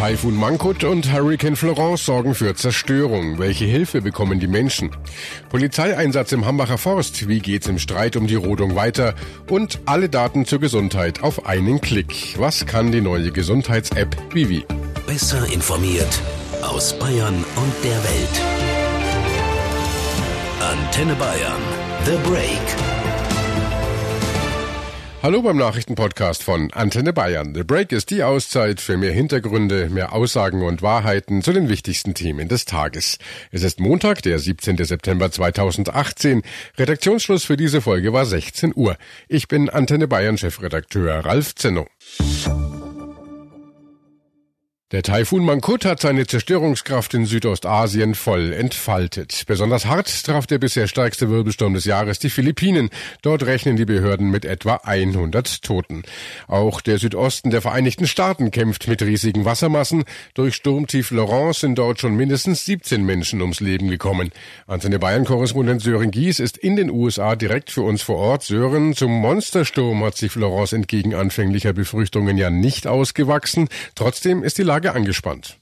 Taifun Mangkut und Hurricane Florence sorgen für Zerstörung. Welche Hilfe bekommen die Menschen? Polizeieinsatz im Hambacher Forst. Wie geht's im Streit um die Rodung weiter? Und alle Daten zur Gesundheit auf einen Klick. Was kann die neue Gesundheits-App Vivi? Besser informiert aus Bayern und der Welt. Antenne Bayern. The Break. Hallo beim Nachrichtenpodcast von Antenne Bayern. The Break ist die Auszeit für mehr Hintergründe, mehr Aussagen und Wahrheiten zu den wichtigsten Themen des Tages. Es ist Montag, der 17. September 2018. Redaktionsschluss für diese Folge war 16 Uhr. Ich bin Antenne Bayern Chefredakteur Ralf Zenno. Der Taifun Mangkut hat seine Zerstörungskraft in Südostasien voll entfaltet. Besonders hart traf der bisher stärkste Wirbelsturm des Jahres die Philippinen. Dort rechnen die Behörden mit etwa 100 Toten. Auch der Südosten der Vereinigten Staaten kämpft mit riesigen Wassermassen. Durch Sturmtief Laurence sind dort schon mindestens 17 Menschen ums Leben gekommen. Antenne Bayern-Korrespondent Sören Gies ist in den USA direkt für uns vor Ort. Sören, zum Monstersturm hat sich Laurence entgegen anfänglicher Befürchtungen ja nicht ausgewachsen. Trotzdem ist die Lage Lage angespannt.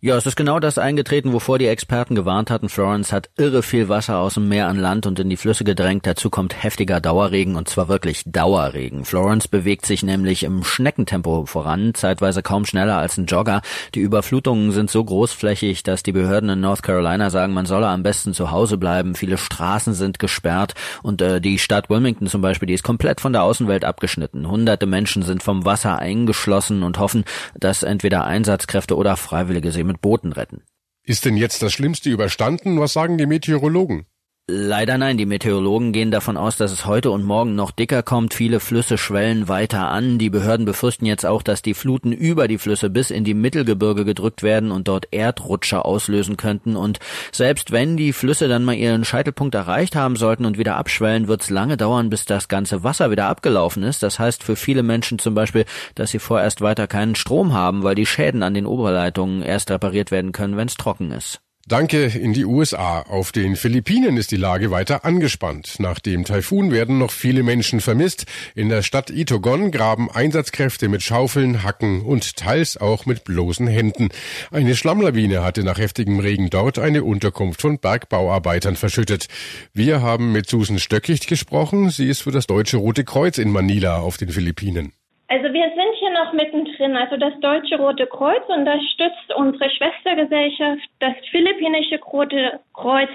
Ja, es ist genau das eingetreten, wovor die Experten gewarnt hatten. Florence hat irre viel Wasser aus dem Meer an Land und in die Flüsse gedrängt. Dazu kommt heftiger Dauerregen und zwar wirklich Dauerregen. Florence bewegt sich nämlich im Schneckentempo voran, zeitweise kaum schneller als ein Jogger. Die Überflutungen sind so großflächig, dass die Behörden in North Carolina sagen, man solle am besten zu Hause bleiben. Viele Straßen sind gesperrt und äh, die Stadt Wilmington zum Beispiel, die ist komplett von der Außenwelt abgeschnitten. Hunderte Menschen sind vom Wasser eingeschlossen und hoffen, dass entweder Einsatzkräfte oder Freiwillige sie mit Booten retten. Ist denn jetzt das Schlimmste überstanden? Was sagen die Meteorologen? Leider nein, die Meteorologen gehen davon aus, dass es heute und morgen noch dicker kommt. Viele Flüsse schwellen weiter an. Die Behörden befürchten jetzt auch, dass die Fluten über die Flüsse bis in die Mittelgebirge gedrückt werden und dort Erdrutscher auslösen könnten. Und selbst wenn die Flüsse dann mal ihren Scheitelpunkt erreicht haben sollten und wieder abschwellen, wird es lange dauern, bis das ganze Wasser wieder abgelaufen ist. Das heißt für viele Menschen zum Beispiel, dass sie vorerst weiter keinen Strom haben, weil die Schäden an den Oberleitungen erst repariert werden können, wenn es trocken ist. Danke in die USA. Auf den Philippinen ist die Lage weiter angespannt. Nach dem Taifun werden noch viele Menschen vermisst. In der Stadt Itogon graben Einsatzkräfte mit Schaufeln, Hacken und teils auch mit bloßen Händen. Eine Schlammlawine hatte nach heftigem Regen dort eine Unterkunft von Bergbauarbeitern verschüttet. Wir haben mit Susan Stöckicht gesprochen. Sie ist für das Deutsche Rote Kreuz in Manila auf den Philippinen. Also wir sind hier noch mittendrin. Also das Deutsche Rote Kreuz unterstützt unsere Schwestergesellschaft, das Philippinische Rote Kreuz,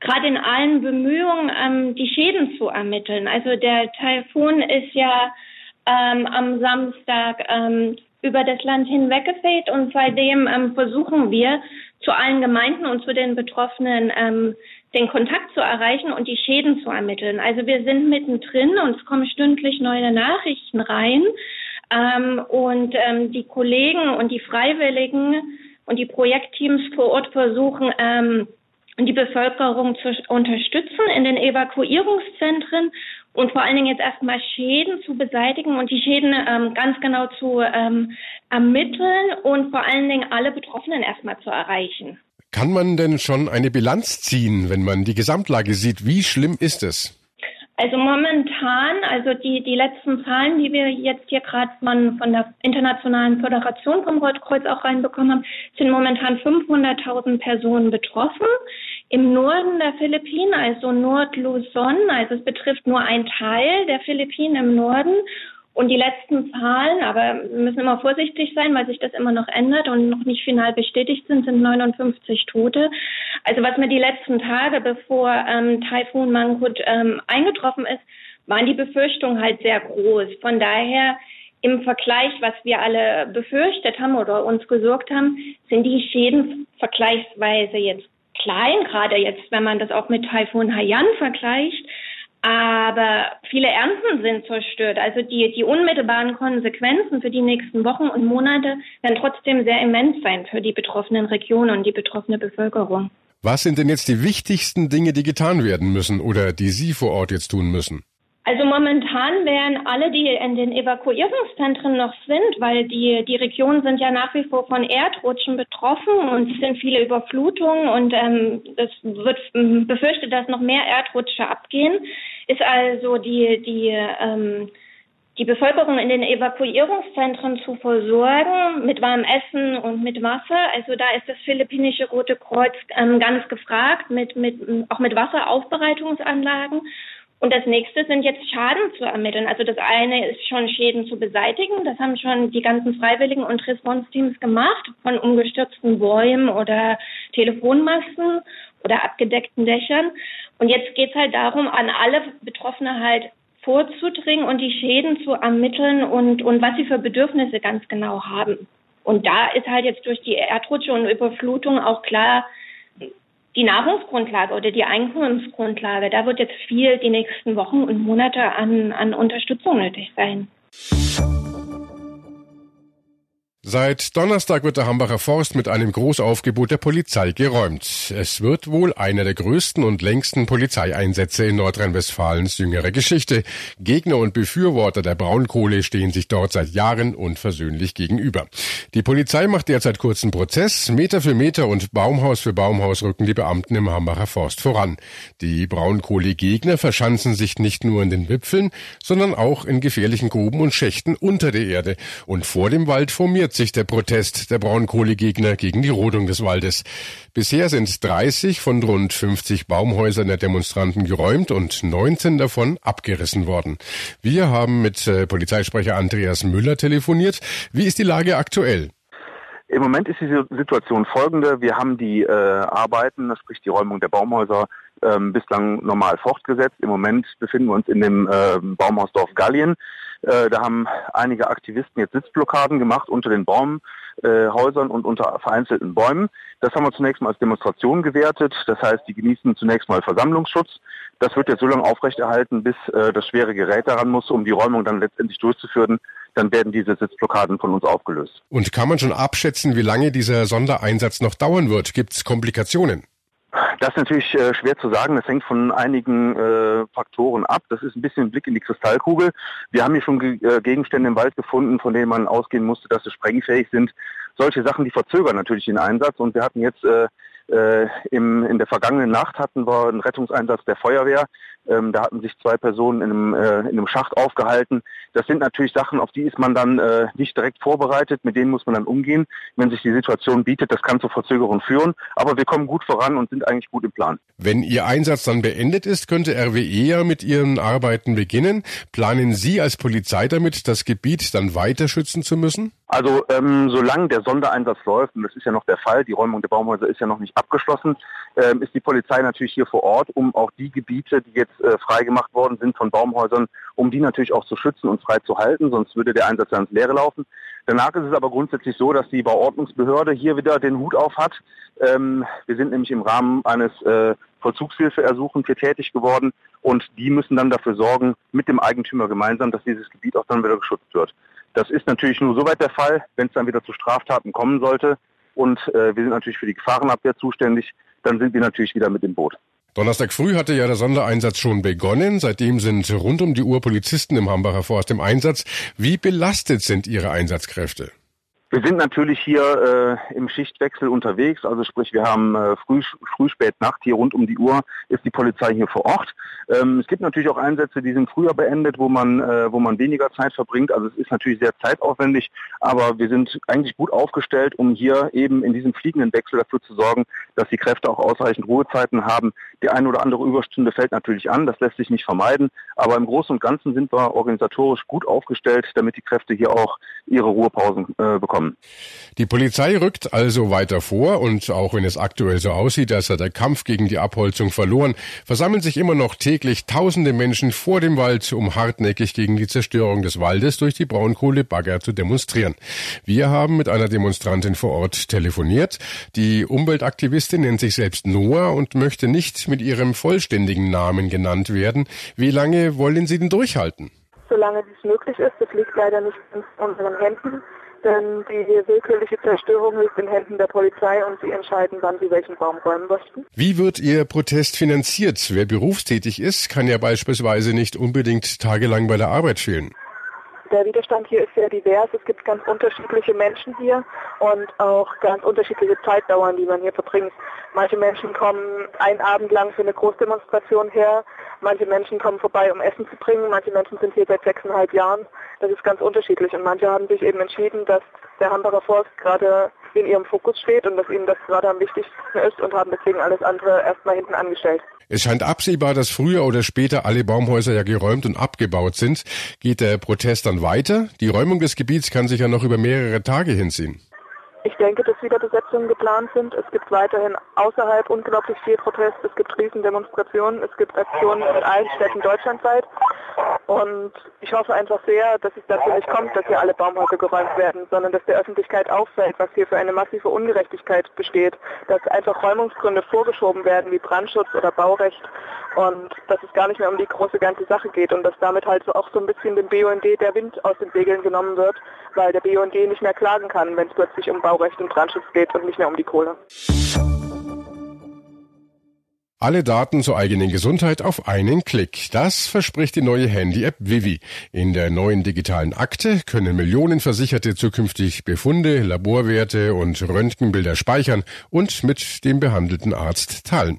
gerade in allen Bemühungen, ähm, die Schäden zu ermitteln. Also der Taifun ist ja ähm, am Samstag ähm, über das Land hinweggefegt und seitdem ähm, versuchen wir zu allen Gemeinden und zu den Betroffenen ähm, den Kontakt zu erreichen und die Schäden zu ermitteln. Also wir sind mittendrin und es kommen stündlich neue Nachrichten rein. Ähm, und ähm, die Kollegen und die Freiwilligen und die Projektteams vor Ort versuchen, ähm, die Bevölkerung zu unterstützen in den Evakuierungszentren und vor allen Dingen jetzt erstmal Schäden zu beseitigen und die Schäden ähm, ganz genau zu ähm, ermitteln und vor allen Dingen alle Betroffenen erstmal zu erreichen. Kann man denn schon eine Bilanz ziehen, wenn man die Gesamtlage sieht? Wie schlimm ist es? Also momentan, also die, die letzten Zahlen, die wir jetzt hier gerade von, der Internationalen Föderation vom Rotkreuz auch reinbekommen haben, sind momentan 500.000 Personen betroffen. Im Norden der Philippinen, also Nord-Luzon, also es betrifft nur einen Teil der Philippinen im Norden und die letzten Zahlen, aber wir müssen immer vorsichtig sein, weil sich das immer noch ändert und noch nicht final bestätigt sind, sind 59 Tote. Also was mir die letzten Tage, bevor ähm, Taifun Mangkut ähm, eingetroffen ist, waren die Befürchtungen halt sehr groß. Von daher im Vergleich, was wir alle befürchtet haben oder uns gesorgt haben, sind die Schäden vergleichsweise jetzt klein, gerade jetzt, wenn man das auch mit Taifun Haiyan vergleicht. Aber viele Ernten sind zerstört. Also die, die unmittelbaren Konsequenzen für die nächsten Wochen und Monate werden trotzdem sehr immens sein für die betroffenen Regionen und die betroffene Bevölkerung. Was sind denn jetzt die wichtigsten Dinge, die getan werden müssen oder die Sie vor Ort jetzt tun müssen? Also momentan wären alle, die in den Evakuierungszentren noch sind, weil die, die Regionen sind ja nach wie vor von Erdrutschen betroffen und es sind viele Überflutungen und ähm, es wird ähm, befürchtet, dass noch mehr Erdrutsche abgehen, ist also die, die, ähm, die Bevölkerung in den Evakuierungszentren zu versorgen mit warmem Essen und mit Wasser. Also da ist das philippinische Rote Kreuz ähm, ganz gefragt, mit, mit, auch mit Wasseraufbereitungsanlagen. Und das nächste sind jetzt Schaden zu ermitteln. Also das eine ist schon Schäden zu beseitigen. Das haben schon die ganzen Freiwilligen und Response-Teams gemacht, von umgestürzten Bäumen oder Telefonmasten oder abgedeckten Dächern. Und jetzt geht's halt darum, an alle Betroffene halt vorzudringen und die Schäden zu ermitteln und, und was sie für Bedürfnisse ganz genau haben. Und da ist halt jetzt durch die Erdrutsche und Überflutung auch klar, die Nahrungsgrundlage oder die Einkommensgrundlage, da wird jetzt viel die nächsten Wochen und Monate an, an Unterstützung nötig sein. Seit Donnerstag wird der Hambacher Forst mit einem Großaufgebot der Polizei geräumt. Es wird wohl einer der größten und längsten Polizeieinsätze in Nordrhein-Westfalens jüngerer Geschichte. Gegner und Befürworter der Braunkohle stehen sich dort seit Jahren unversöhnlich gegenüber. Die Polizei macht derzeit kurzen Prozess. Meter für Meter und Baumhaus für Baumhaus rücken die Beamten im Hambacher Forst voran. Die Braunkohlegegner verschanzen sich nicht nur in den Wipfeln, sondern auch in gefährlichen Gruben und Schächten unter der Erde. Und vor dem Wald formiert formiert sich der Protest der Braunkohlegegner gegen die Rodung des Waldes. Bisher sind 30 von rund 50 Baumhäusern der Demonstranten geräumt und 19 davon abgerissen worden. Wir haben mit äh, Polizeisprecher Andreas Müller telefoniert. Wie ist die Lage aktuell? Im Moment ist die Situation folgende. Wir haben die äh, Arbeiten, sprich die Räumung der Baumhäuser, ähm, bislang normal fortgesetzt. Im Moment befinden wir uns in dem äh, Baumhausdorf Gallien. Äh, da haben einige Aktivisten jetzt Sitzblockaden gemacht unter den Baumhäusern äh, und unter vereinzelten Bäumen. Das haben wir zunächst mal als Demonstration gewertet. Das heißt, die genießen zunächst mal Versammlungsschutz. Das wird jetzt so lange aufrechterhalten, bis äh, das schwere Gerät daran muss, um die Räumung dann letztendlich durchzuführen. Dann werden diese Sitzblockaden von uns aufgelöst. Und kann man schon abschätzen, wie lange dieser Sondereinsatz noch dauern wird? Gibt es Komplikationen? Das ist natürlich äh, schwer zu sagen. Das hängt von einigen äh, Faktoren ab. Das ist ein bisschen ein Blick in die Kristallkugel. Wir haben hier schon Ge äh, Gegenstände im Wald gefunden, von denen man ausgehen musste, dass sie sprengfähig sind. Solche Sachen, die verzögern natürlich den Einsatz. Und wir hatten jetzt äh, äh, im, in der vergangenen Nacht hatten wir einen Rettungseinsatz der Feuerwehr. Ähm, da hatten sich zwei Personen in einem, äh, in einem Schacht aufgehalten. Das sind natürlich Sachen, auf die ist man dann äh, nicht direkt vorbereitet. Mit denen muss man dann umgehen, wenn sich die Situation bietet. Das kann zu Verzögerungen führen. Aber wir kommen gut voran und sind eigentlich gut im Plan. Wenn Ihr Einsatz dann beendet ist, könnte RWE ja mit Ihren Arbeiten beginnen. Planen Sie als Polizei damit, das Gebiet dann weiter schützen zu müssen? Also ähm, solange der Sondereinsatz läuft, und das ist ja noch der Fall, die Räumung der Baumhäuser ist ja noch nicht abgeschlossen, ähm, ist die Polizei natürlich hier vor Ort, um auch die Gebiete, die jetzt äh, freigemacht worden sind von Baumhäusern, um die natürlich auch zu schützen und frei zu halten, sonst würde der Einsatz ja ins Leere laufen. Danach ist es aber grundsätzlich so, dass die Bauordnungsbehörde hier wieder den Hut auf hat. Ähm, wir sind nämlich im Rahmen eines äh, Vollzugshilfeersuchens hier tätig geworden und die müssen dann dafür sorgen, mit dem Eigentümer gemeinsam, dass dieses Gebiet auch dann wieder geschützt wird. Das ist natürlich nur soweit der Fall, wenn es dann wieder zu Straftaten kommen sollte. Und äh, wir sind natürlich für die Gefahrenabwehr zuständig. Dann sind wir natürlich wieder mit im Boot. Donnerstag früh hatte ja der Sondereinsatz schon begonnen. Seitdem sind rund um die Uhr Polizisten im Hambacher Forst im Einsatz. Wie belastet sind Ihre Einsatzkräfte? Wir sind natürlich hier äh, im Schichtwechsel unterwegs, also sprich wir haben äh, früh, früh, spät, Nacht hier rund um die Uhr ist die Polizei hier vor Ort. Ähm, es gibt natürlich auch Einsätze, die sind früher beendet, wo man, äh, wo man weniger Zeit verbringt. Also es ist natürlich sehr zeitaufwendig, aber wir sind eigentlich gut aufgestellt, um hier eben in diesem fliegenden Wechsel dafür zu sorgen, dass die Kräfte auch ausreichend Ruhezeiten haben. Die eine oder andere Überstunde fällt natürlich an, das lässt sich nicht vermeiden, aber im Großen und Ganzen sind wir organisatorisch gut aufgestellt, damit die Kräfte hier auch ihre Ruhepausen äh, bekommen kommen. Die Polizei rückt also weiter vor und auch wenn es aktuell so aussieht, als sei der Kampf gegen die Abholzung verloren, versammeln sich immer noch täglich tausende Menschen vor dem Wald, um hartnäckig gegen die Zerstörung des Waldes durch die Braunkohlebagger zu demonstrieren. Wir haben mit einer Demonstrantin vor Ort telefoniert. Die Umweltaktivistin nennt sich selbst Noah und möchte nicht mit ihrem vollständigen Namen genannt werden. Wie lange wollen Sie denn durchhalten? Solange dies möglich ist, das liegt leider nicht in unseren Händen denn die willkürliche Zerstörung liegt in Händen der Polizei und sie entscheiden, wann sie welchen Baum räumen möchten. Wie wird Ihr Protest finanziert? Wer berufstätig ist, kann ja beispielsweise nicht unbedingt tagelang bei der Arbeit fehlen. Der Widerstand hier ist sehr divers. Es gibt ganz unterschiedliche Menschen hier und auch ganz unterschiedliche Zeitdauern, die man hier verbringt. Manche Menschen kommen einen Abend lang für eine Großdemonstration her. Manche Menschen kommen vorbei, um Essen zu bringen. Manche Menschen sind hier seit sechseinhalb Jahren. Das ist ganz unterschiedlich. Und manche haben sich eben entschieden, dass der Hambacher Forst gerade in ihrem Fokus steht und dass ihnen das gerade am wichtigsten ist und haben deswegen alles andere erstmal hinten angestellt. Es scheint absehbar, dass früher oder später alle Baumhäuser ja geräumt und abgebaut sind. Geht der Protest dann weiter? Die Räumung des Gebiets kann sich ja noch über mehrere Tage hinziehen. Ich denke, dass wieder Besetzungen geplant sind. Es gibt weiterhin außerhalb unglaublich viel Protest. Es gibt Riesendemonstrationen. Es gibt Aktionen in allen Städten deutschlandweit. Und ich hoffe einfach sehr, dass es dazu nicht kommt, dass hier alle Baumhäuser geräumt werden, sondern dass der Öffentlichkeit auffällt, was hier für eine massive Ungerechtigkeit besteht, dass einfach Räumungsgründe vorgeschoben werden wie Brandschutz oder Baurecht und dass es gar nicht mehr um die große ganze Sache geht und dass damit halt so auch so ein bisschen dem BUND der Wind aus den Segeln genommen wird, weil der BUND nicht mehr klagen kann, wenn es plötzlich um Baurecht und Brandschutz geht und nicht mehr um die Kohle. Alle Daten zur eigenen Gesundheit auf einen Klick. Das verspricht die neue Handy-App Vivi. In der neuen digitalen Akte können Millionen Versicherte zukünftig Befunde, Laborwerte und Röntgenbilder speichern und mit dem behandelten Arzt teilen.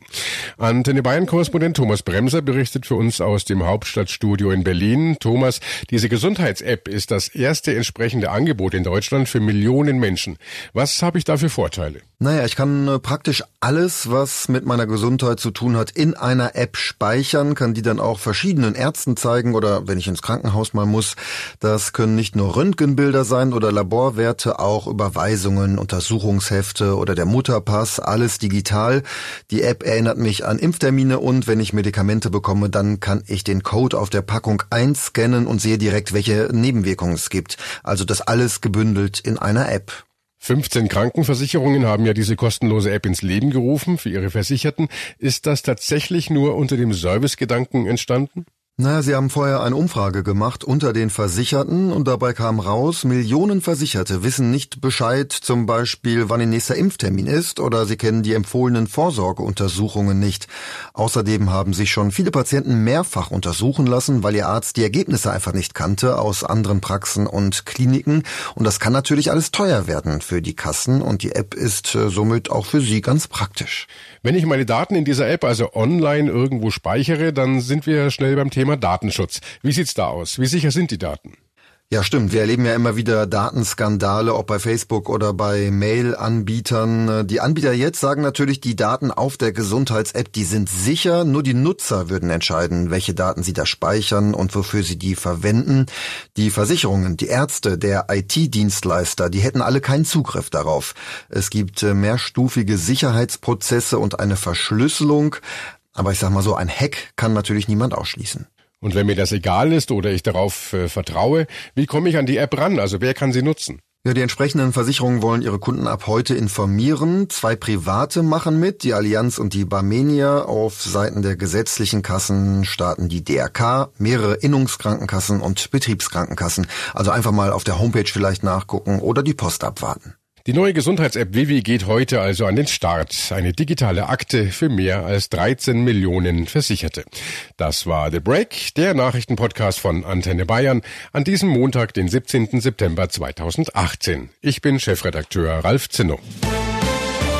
Antenne Bayern-Korrespondent Thomas Bremser berichtet für uns aus dem Hauptstadtstudio in Berlin. Thomas, diese Gesundheits-App ist das erste entsprechende Angebot in Deutschland für Millionen Menschen. Was habe ich da für Vorteile? Naja, ich kann äh, praktisch alles, was mit meiner Gesundheit zu tun hat, in einer App speichern, kann die dann auch verschiedenen Ärzten zeigen oder wenn ich ins Krankenhaus mal muss. Das können nicht nur Röntgenbilder sein oder Laborwerte, auch Überweisungen, Untersuchungshefte oder der Mutterpass, alles digital. Die App erinnert mich an Impftermine und wenn ich Medikamente bekomme, dann kann ich den Code auf der Packung einscannen und sehe direkt, welche Nebenwirkungen es gibt. Also das alles gebündelt in einer App. 15 Krankenversicherungen haben ja diese kostenlose App ins Leben gerufen für ihre Versicherten. Ist das tatsächlich nur unter dem Servicegedanken entstanden? Na, Sie haben vorher eine Umfrage gemacht unter den Versicherten und dabei kam raus, Millionen Versicherte wissen nicht Bescheid, zum Beispiel wann ihr nächster Impftermin ist oder sie kennen die empfohlenen Vorsorgeuntersuchungen nicht. Außerdem haben sich schon viele Patienten mehrfach untersuchen lassen, weil ihr Arzt die Ergebnisse einfach nicht kannte aus anderen Praxen und Kliniken und das kann natürlich alles teuer werden für die Kassen und die App ist äh, somit auch für Sie ganz praktisch. Wenn ich meine Daten in dieser App also online irgendwo speichere, dann sind wir schnell beim Thema Datenschutz. Wie sieht's da aus? Wie sicher sind die Daten? Ja, stimmt. Wir erleben ja immer wieder Datenskandale, ob bei Facebook oder bei Mail-Anbietern. Die Anbieter jetzt sagen natürlich, die Daten auf der Gesundheits-App, die sind sicher. Nur die Nutzer würden entscheiden, welche Daten sie da speichern und wofür sie die verwenden. Die Versicherungen, die Ärzte, der IT-Dienstleister, die hätten alle keinen Zugriff darauf. Es gibt äh, mehrstufige Sicherheitsprozesse und eine Verschlüsselung. Aber ich sag mal so, ein Hack kann natürlich niemand ausschließen. Und wenn mir das egal ist oder ich darauf äh, vertraue, wie komme ich an die App ran? Also wer kann sie nutzen? Ja, die entsprechenden Versicherungen wollen ihre Kunden ab heute informieren. Zwei private machen mit, die Allianz und die Barmenia. Auf Seiten der gesetzlichen Kassen starten die DRK, mehrere Innungskrankenkassen und Betriebskrankenkassen. Also einfach mal auf der Homepage vielleicht nachgucken oder die Post abwarten. Die neue Gesundheits-App Vivi geht heute also an den Start. Eine digitale Akte für mehr als 13 Millionen Versicherte. Das war The Break, der Nachrichtenpodcast von Antenne Bayern an diesem Montag, den 17. September 2018. Ich bin Chefredakteur Ralf Zinno.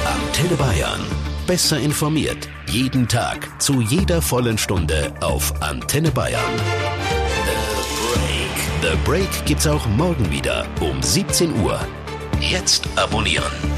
Antenne Bayern. Besser informiert. Jeden Tag. Zu jeder vollen Stunde auf Antenne Bayern. The Break. The Break gibt's auch morgen wieder um 17 Uhr. Jetzt abonnieren.